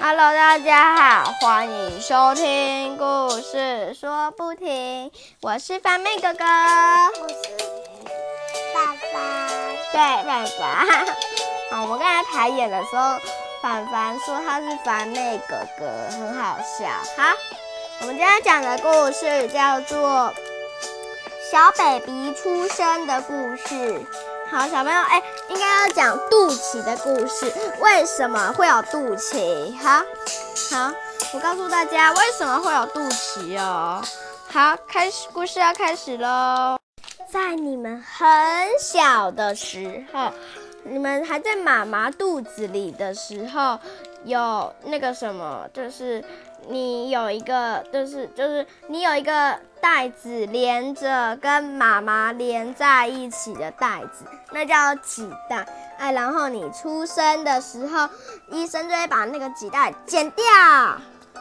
Hello，大家好，欢迎收听故事说不停。我是凡妹哥哥，我是爸爸。对，凡凡。好，我们刚才排演的时候，凡凡说他是凡妹哥哥，很好笑。好，我们今天讲的故事叫做《小 baby 出生的故事》。好，小朋友，哎，应该要讲肚脐的故事。为什么会有肚脐？好，好，我告诉大家为什么会有肚脐哦。好，开始，故事要开始喽。在你们很小的时候，你们还在妈妈肚子里的时候，有那个什么，就是你有一个，就是就是你有一个袋子连着跟妈妈连在一起的袋子，那叫脐带。哎，然后你出生的时候，医生就会把那个脐带剪掉，啊，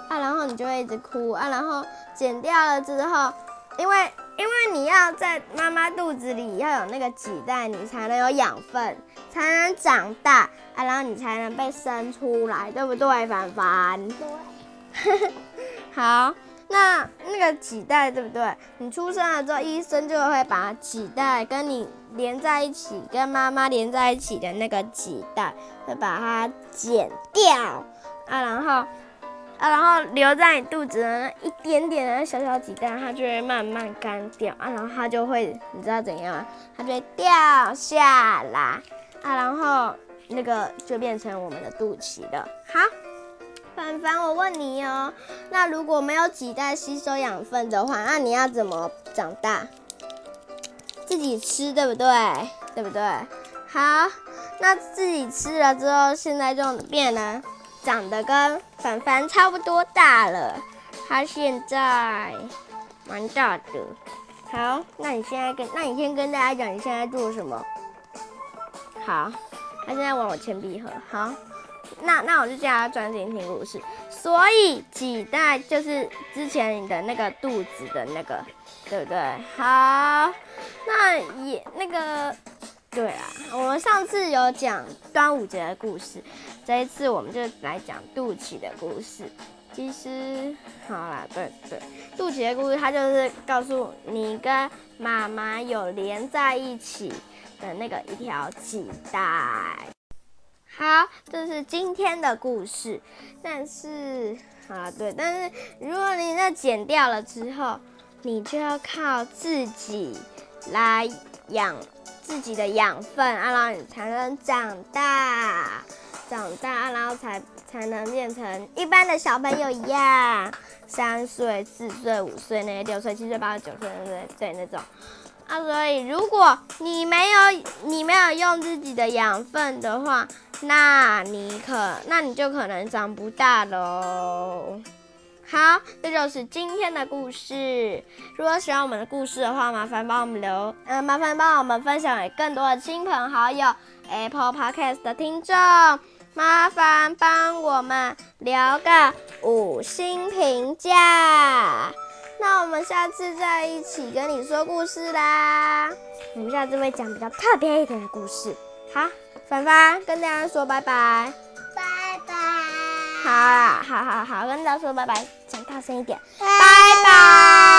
然后你就会一直哭，啊，然后剪掉了之后，因为因为你要在妈妈肚子里要有那个脐带，你才能有养分，才能长大，啊，然后你才能被生出来，对不对，凡凡？对。好，那那个脐带对不对？你出生了之后，医生就会把脐带跟你连在一起，跟妈妈连在一起的那个脐带，会把它剪掉啊，然后啊，然后留在你肚子的那一点点的小小脐带，它就会慢慢干掉啊，然后它就会，你知道怎样？它就会掉下来啊，然后那个就变成我们的肚脐了。好。凡凡，我问你哦，那如果没有脐带吸收养分的话，那你要怎么长大？自己吃，对不对？对不对？好，那自己吃了之后，现在就变了长得跟凡凡差不多大了。他现在蛮大的。好，那你现在跟，那你先跟大家讲你现在做什么？好，他现在玩我铅笔盒。好。那那我就叫他专心听故事。所以几代就是之前你的那个肚子的那个，对不对？好，那也那个，对啊，我们上次有讲端午节的故事，这一次我们就来讲肚脐的故事。其实，好啦，对对，肚脐的故事，它就是告诉你跟妈妈有连在一起的那个一条脐带。好，这是今天的故事。但是，啊，对，但是如果你那剪掉了之后，你就要靠自己来养自己的养分，啊，然后你才能长大，长大，然后才才能变成一般的小朋友一样，三岁、四岁、五岁，那些六岁、七岁、八岁、九岁，对对那种。啊，所以如果你没有你没有用自己的养分的话，那你可那你就可能长不大喽。好，这就是今天的故事。如果喜欢我们的故事的话，麻烦帮我们留，嗯，麻烦帮我们分享给更多的亲朋好友，Apple Podcast 的听众，麻烦帮我们留个五星评价。那我们下次再一起跟你说故事啦。我们下次会讲比较特别一点的故事。好，凡凡跟大家说拜拜。拜拜。好啊，好好好，跟大家说拜拜，讲大声一点。拜拜。